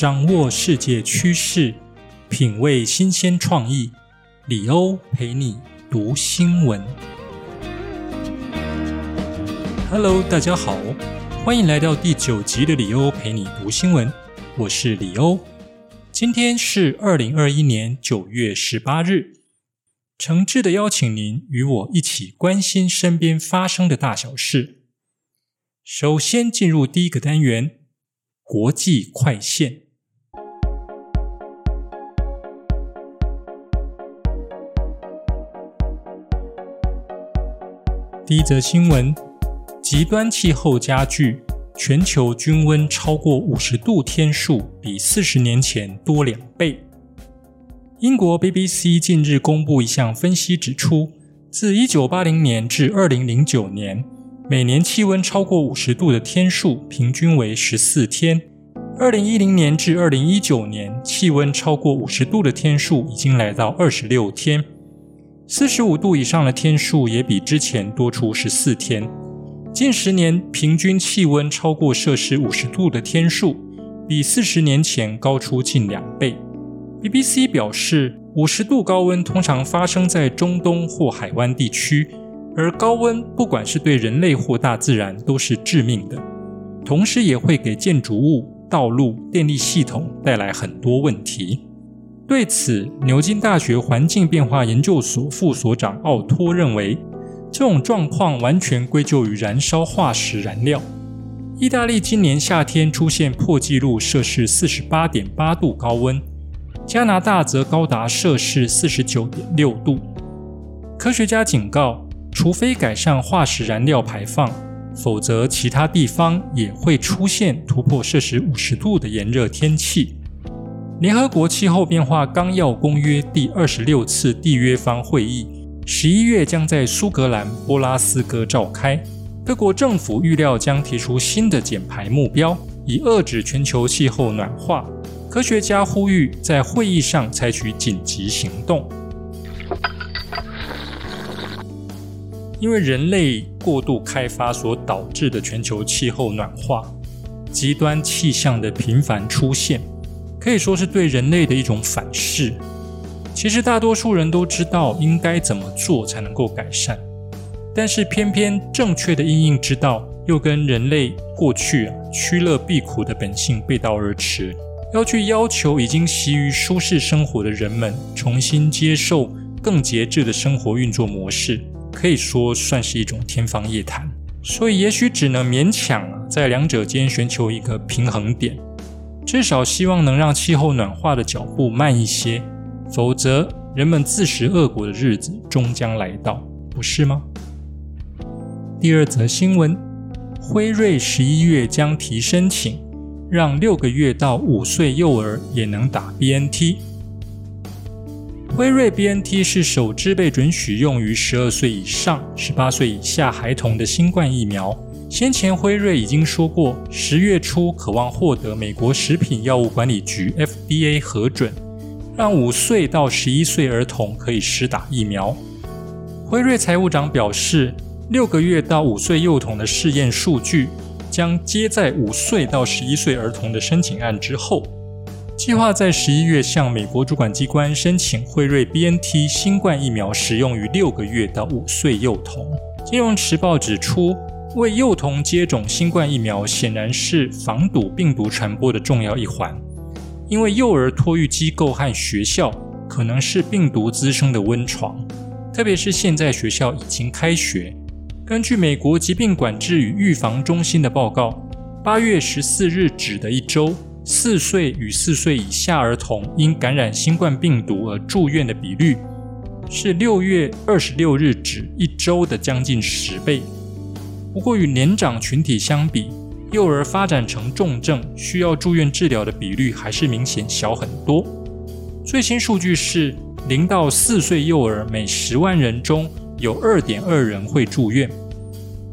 掌握世界趋势，品味新鲜创意，李欧陪你读新闻。Hello，大家好，欢迎来到第九集的李欧陪你读新闻。我是李欧，今天是二零二一年九月十八日，诚挚的邀请您与我一起关心身边发生的大小事。首先进入第一个单元：国际快线。第一则新闻：极端气候加剧，全球均温超过五十度天数比四十年前多两倍。英国 BBC 近日公布一项分析，指出，自一九八零年至二零零九年，每年气温超过五十度的天数平均为十四天；二零一零年至二零一九年，气温超过五十度的天数已经来到二十六天。四十五度以上的天数也比之前多出十四天。近十年平均气温超过摄氏五十度的天数，比四十年前高出近两倍。BBC 表示，五十度高温通常发生在中东或海湾地区，而高温不管是对人类或大自然都是致命的，同时也会给建筑物、道路、电力系统带来很多问题。对此，牛津大学环境变化研究所副所长奥托认为，这种状况完全归咎于燃烧化石燃料。意大利今年夏天出现破纪录摄氏四十八点八度高温，加拿大则高达摄氏四十九点六度。科学家警告，除非改善化石燃料排放，否则其他地方也会出现突破摄氏五十度的炎热天气。联合国气候变化纲要公约第二十六次缔约方会议，十一月将在苏格兰波拉斯哥召开。各国政府预料将提出新的减排目标，以遏制全球气候暖化。科学家呼吁在会议上采取紧急行动，因为人类过度开发所导致的全球气候暖化，极端气象的频繁出现。可以说是对人类的一种反噬。其实大多数人都知道应该怎么做才能够改善，但是偏偏正确的应应之道又跟人类过去趋乐避苦的本性背道而驰。要去要求已经习于舒适生活的人们重新接受更节制的生活运作模式，可以说算是一种天方夜谭。所以也许只能勉强在两者间寻求一个平衡点。至少希望能让气候暖化的脚步慢一些，否则人们自食恶果的日子终将来到，不是吗？第二则新闻：辉瑞十一月将提申请，让六个月到五岁幼儿也能打 BNT。辉瑞 BNT 是首支被准许用于十二岁以上、十八岁以下孩童的新冠疫苗。先前辉瑞已经说过，十月初渴望获得美国食品药物管理局 FDA 核准，让五岁到十一岁儿童可以施打疫苗。辉瑞财务长表示，六个月到五岁幼童的试验数据将接在五岁到十一岁儿童的申请案之后，计划在十一月向美国主管机关申请辉瑞 BNT 新冠疫苗使用于六个月到五岁幼童。金融时报指出。为幼童接种新冠疫苗显然是防堵病毒传播的重要一环，因为幼儿托育机构和学校可能是病毒滋生的温床，特别是现在学校已经开学。根据美国疾病管制与预防中心的报告，八月十四日止的一周，四岁与四岁以下儿童因感染新冠病毒而住院的比率，是六月二十六日止一周的将近十倍。不过与年长群体相比，幼儿发展成重症需要住院治疗的比率还是明显小很多。最新数据是，零到四岁幼儿每十万人中有二点二人会住院，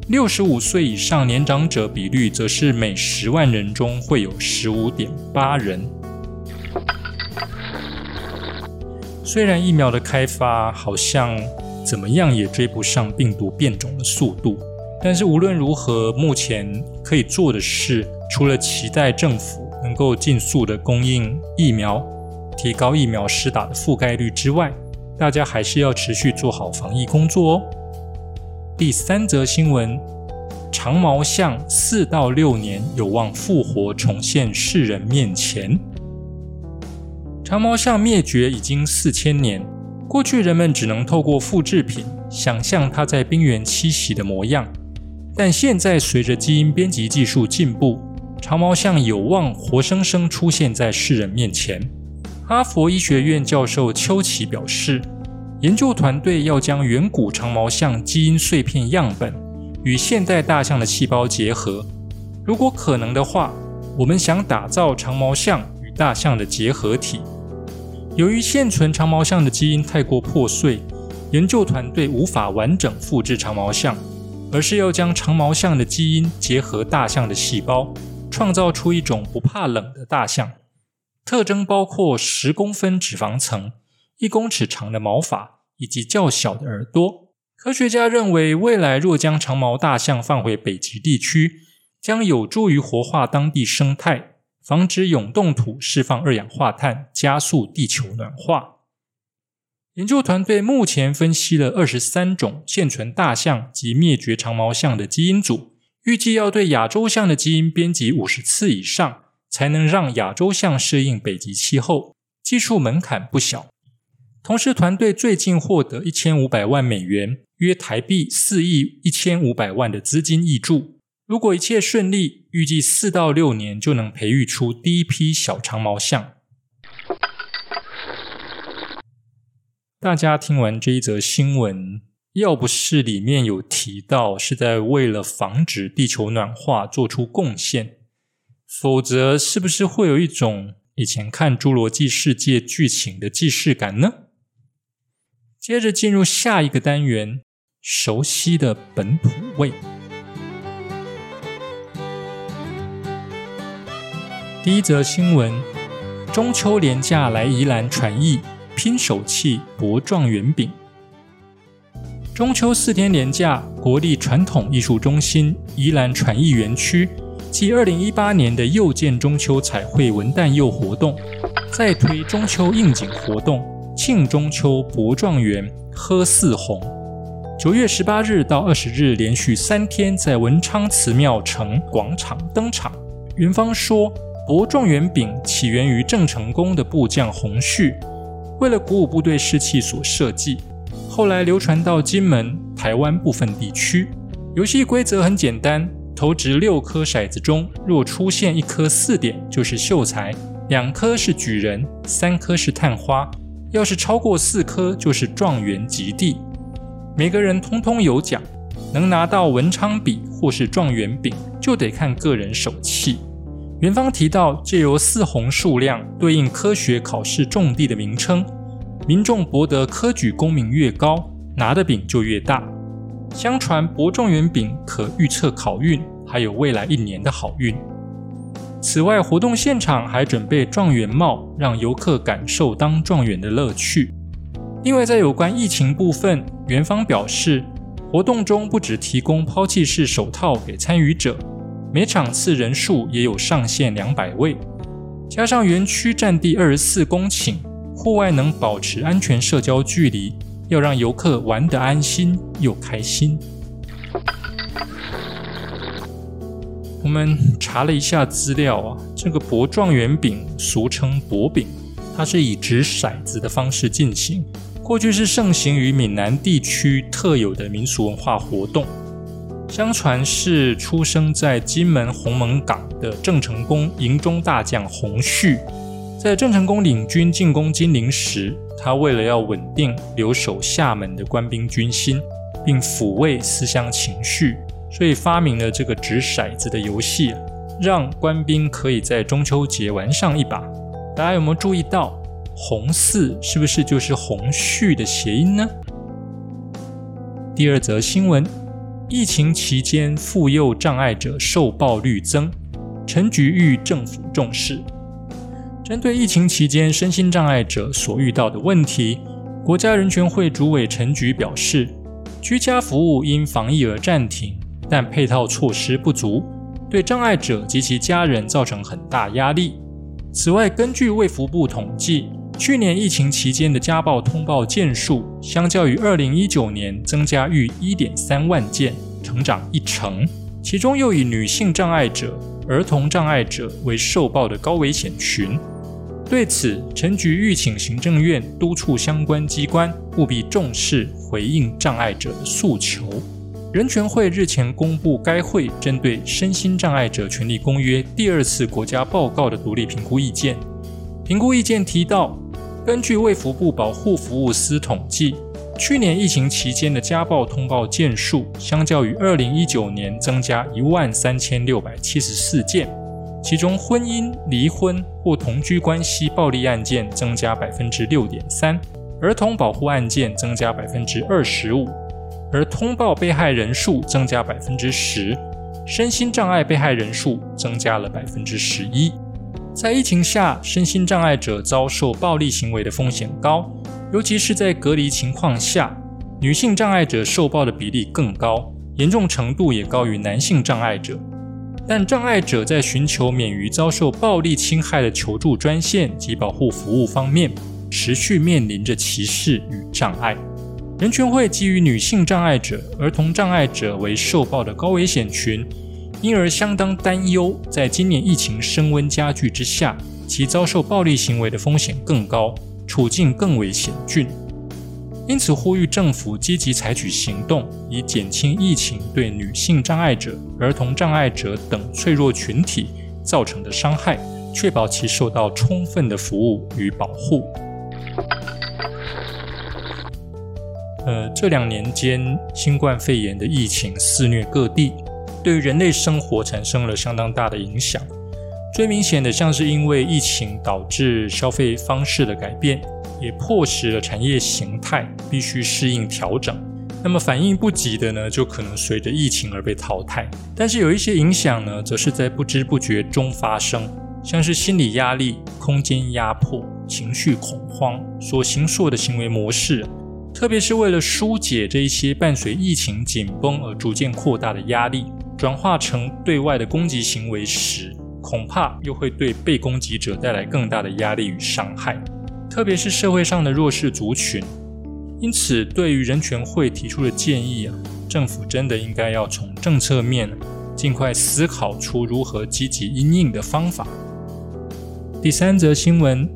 六十五岁以上年长者比率则是每十万人中会有十五点八人。虽然疫苗的开发好像怎么样也追不上病毒变种的速度。但是无论如何，目前可以做的事，除了期待政府能够尽速的供应疫苗，提高疫苗施打的覆盖率之外，大家还是要持续做好防疫工作哦。第三则新闻：长毛象四到六年有望复活，重现世人面前。长毛象灭绝已经四千年，过去人们只能透过复制品想象它在冰原栖息的模样。但现在，随着基因编辑技术进步，长毛象有望活生生出现在世人面前。哈佛医学院教授丘奇表示，研究团队要将远古长毛象基因碎片样本与现代大象的细胞结合。如果可能的话，我们想打造长毛象与大象的结合体。由于现存长毛象的基因太过破碎，研究团队无法完整复制长毛象。而是要将长毛象的基因结合大象的细胞，创造出一种不怕冷的大象。特征包括十公分脂肪层、一公尺长的毛发以及较小的耳朵。科学家认为，未来若将长毛大象放回北极地区，将有助于活化当地生态，防止永冻土释放二氧化碳，加速地球暖化。研究团队目前分析了二十三种现存大象及灭绝长毛象的基因组，预计要对亚洲象的基因编辑五十次以上，才能让亚洲象适应北极气候。技术门槛不小。同时，团队最近获得一千五百万美元（约台币四亿一千五百万）的资金挹注。如果一切顺利，预计四到六年就能培育出第一批小长毛象。大家听完这一则新闻，要不是里面有提到是在为了防止地球暖化做出贡献，否则是不是会有一种以前看《侏罗纪世界》剧情的既视感呢？接着进入下一个单元，熟悉的本土味。第一则新闻：中秋连假来宜兰传艺。拼手气博状元饼。中秋四天连假，国立传统艺术中心宜兰传艺园区继二零一八年的又见中秋彩绘文旦柚活动，再推中秋应景活动，庆中秋博状元喝四红。九月十八日到二十日，连续三天在文昌祠庙城广场登场。园方说，博状元饼起源于郑成功的部将洪旭。为了鼓舞部队士气所设计，后来流传到金门、台湾部分地区。游戏规则很简单：投掷六颗骰子中，若出现一颗四点，就是秀才；两颗是举人；三颗是探花。要是超过四颗，就是状元及第。每个人通通有奖，能拿到文昌笔或是状元饼，就得看个人手气。园方提到，借由四红数量对应科学考试重地的名称，民众博得科举功名越高，拿的饼就越大。相传博状元饼可预测考运，还有未来一年的好运。此外，活动现场还准备状元帽，让游客感受当状元的乐趣。另外，在有关疫情部分，园方表示，活动中不只提供抛弃式手套给参与者。每场次人数也有上限两百位，加上园区占地二十四公顷，户外能保持安全社交距离，要让游客玩得安心又开心。我们查了一下资料啊，这个博状元饼俗称博饼，它是以掷骰子的方式进行，过去是盛行于闽南地区特有的民俗文化活动。相传是出生在金门鸿门港的郑成功营中大将洪旭，在郑成功领军进攻金陵时，他为了要稳定留守厦门的官兵军心，并抚慰思乡情绪，所以发明了这个掷骰子的游戏，让官兵可以在中秋节玩上一把。大家有没有注意到，红四是不是就是洪旭的谐音呢？第二则新闻：疫情期间妇幼障碍者受暴率增，陈局吁政府重视。针对疫情期间身心障碍者所遇到的问题，国家人权会主委陈菊表示，居家服务因防疫而暂停，但配套措施不足，对障碍者及其家人造成很大压力。此外，根据卫福部统计，去年疫情期间的家暴通报件数，相较于二零一九年增加逾一点三万件，成长一成。其中又以女性障碍者、儿童障碍者为受暴的高危险群。对此，陈局欲请行政院督促相关机关务必重视回应障碍者的诉求。人权会日前公布该会针对《身心障碍者权利公约》第二次国家报告的独立评估意见。评估意见提到，根据卫福部保护服务司统计，去年疫情期间的家暴通报件数，相较于二零一九年增加一万三千六百七十四件。其中，婚姻、离婚或同居关系暴力案件增加百分之六点三，儿童保护案件增加百分之二十五，而通报被害人数增加百分之十，身心障碍被害人数增加了百分之十一。在疫情下，身心障碍者遭受暴力行为的风险高，尤其是在隔离情况下，女性障碍者受暴的比例更高，严重程度也高于男性障碍者。但障碍者在寻求免于遭受暴力侵害的求助专线及保护服务方面，持续面临着歧视与障碍。人权会基于女性障碍者、儿童障碍者为受暴的高危险群，因而相当担忧，在今年疫情升温加剧之下，其遭受暴力行为的风险更高，处境更为险峻。因此，呼吁政府积极采取行动，以减轻疫情对女性障碍者、儿童障碍者等脆弱群体造成的伤害，确保其受到充分的服务与保护。呃，这两年间，新冠肺炎的疫情肆虐各地，对于人类生活产生了相当大的影响。最明显的，像是因为疫情导致消费方式的改变。也迫使了产业形态必须适应调整。那么反应不及的呢，就可能随着疫情而被淘汰。但是有一些影响呢，则是在不知不觉中发生，像是心理压力、空间压迫、情绪恐慌所形塑的行为模式，特别是为了疏解这一些伴随疫情紧绷而逐渐扩大的压力，转化成对外的攻击行为时，恐怕又会对被攻击者带来更大的压力与伤害。特别是社会上的弱势族群，因此对于人权会提出的建议啊，政府真的应该要从政策面尽快思考出如何积极应应的方法。第三则新闻：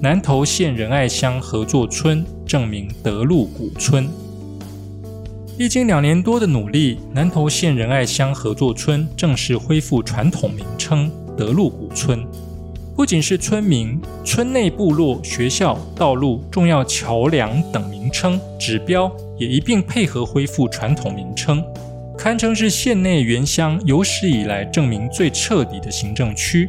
南投县仁爱乡合作村证明德禄古村。历经两年多的努力，南投县仁爱乡合作村正式恢复传统名称德禄古村。不仅是村民、村内部落、学校、道路、重要桥梁等名称指标，也一并配合恢复传统名称，堪称是县内原乡有史以来证明最彻底的行政区。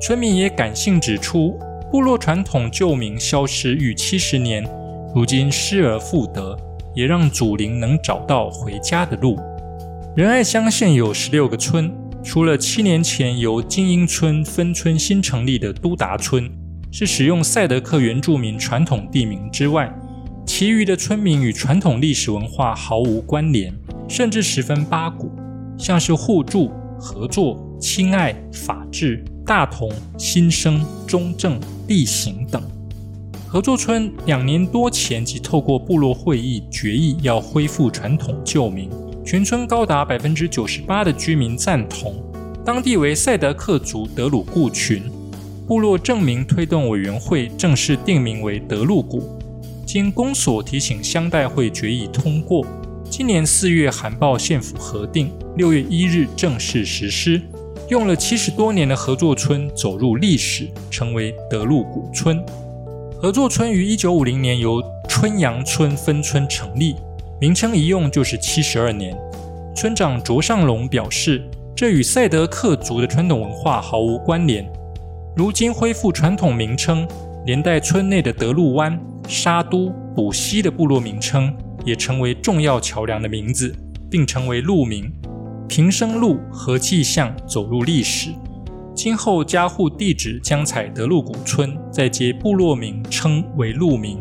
村民也感性指出，部落传统旧名消失逾七十年，如今失而复得，也让祖灵能找到回家的路。仁爱乡现有十六个村。除了七年前由精英村分村新成立的都达村是使用赛德克原住民传统地名之外，其余的村民与传统历史文化毫无关联，甚至十分八股，像是互助、合作、亲爱、法治、大同、新生、中正、地行等。合作村两年多前即透过部落会议决议要恢复传统旧名。全村高达百分之九十八的居民赞同，当地为赛德克族德鲁固群，部落证明推动委员会正式定名为德鲁古，经公所提请乡代会决议通过，今年四月函报县府核定，六月一日正式实施，用了七十多年的合作村走入历史，成为德鲁古村。合作村于一九五零年由春阳村分村成立，名称一用就是七十二年。村长卓尚龙表示，这与赛德克族的传统文化毫无关联。如今恢复传统名称，连带村内的德路湾、沙都、补西的部落名称也成为重要桥梁的名字，并成为路名。平生路和气象走入历史。今后家户地址将采德路谷村，再接部落名称为路名，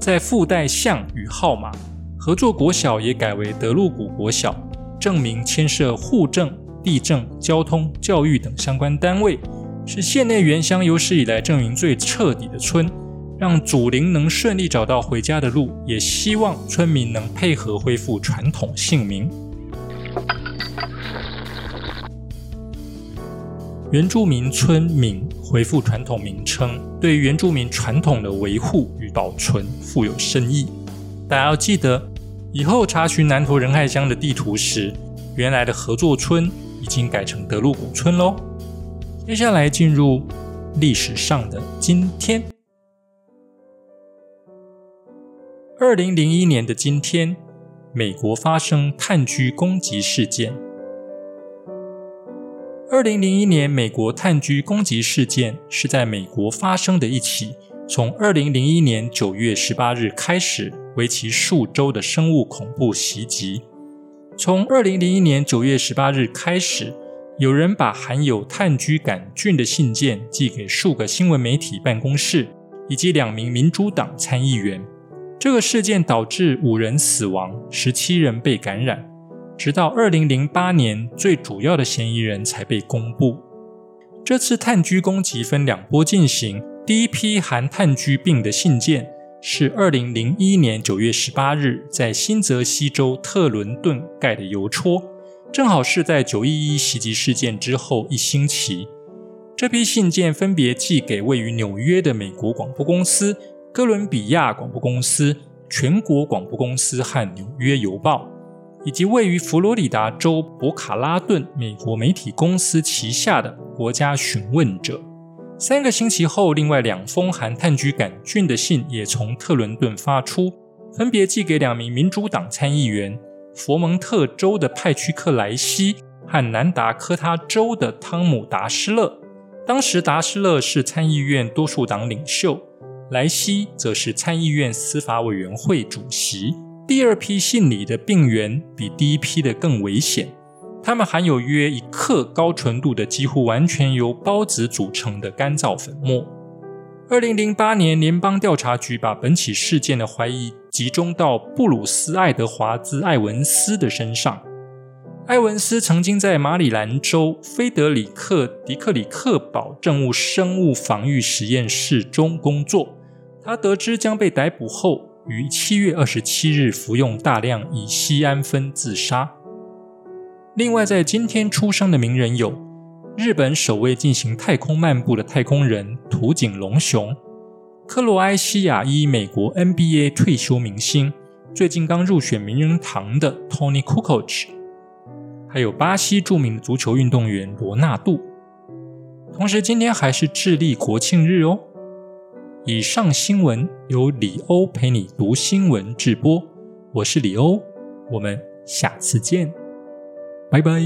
再附带巷与号码。合作国小也改为德路谷国小。证明牵涉户政、地政、交通、教育等相关单位，是县内原乡有史以来证明最彻底的村，让祖灵能顺利找到回家的路，也希望村民能配合恢复传统姓名。原住民村民恢复传统名称，对原住民传统的维护与保存富有深意。大家要记得。以后查询南投仁爱乡的地图时，原来的合作村已经改成德禄谷村喽。接下来进入历史上的今天。二零零一年的今天，美国发生炭疽攻击事件。二零零一年美国炭疽攻击事件是在美国发生的一起，从二零零一年九月十八日开始。为期数周的生物恐怖袭击。从二零零一年九月十八日开始，有人把含有炭疽杆菌的信件寄给数个新闻媒体办公室以及两名民主党参议员。这个事件导致五人死亡，十七人被感染。直到二零零八年，最主要的嫌疑人才被公布。这次炭疽攻击分两波进行，第一批含炭疽病的信件。是二零零一年九月十八日在新泽西州特伦顿盖的邮戳，正好是在九一一袭击事件之后一星期。这批信件分别寄给位于纽约的美国广播公司、哥伦比亚广播公司、全国广播公司和纽约邮报，以及位于佛罗里达州博卡拉顿美国媒体公司旗下的国家询问者。三个星期后，另外两封含炭疽杆菌的信也从特伦顿发出，分别寄给两名民主党参议员：佛蒙特州的派屈克莱西和南达科他州的汤姆达施勒。当时达施勒是参议院多数党领袖，莱西则是参议院司法委员会主席。第二批信里的病原比第一批的更危险。它们含有约一克高纯度的、几乎完全由孢子组成的干燥粉末。二零零八年，联邦调查局把本起事件的怀疑集中到布鲁斯·爱德华兹·艾文斯的身上。艾文斯曾经在马里兰州菲德里克·迪克里克堡政务生物防御实验室中工作。他得知将被逮捕后，于七月二十七日服用大量乙酰氨酚自杀。另外，在今天出生的名人有日本首位进行太空漫步的太空人土井隆雄，克罗埃西亚裔美国 NBA 退休明星，最近刚入选名人堂的 Tony Kukoc，还有巴西著名的足球运动员罗纳度。同时，今天还是智利国庆日哦。以上新闻由李欧陪你读新闻直播，我是李欧，我们下次见。拜拜。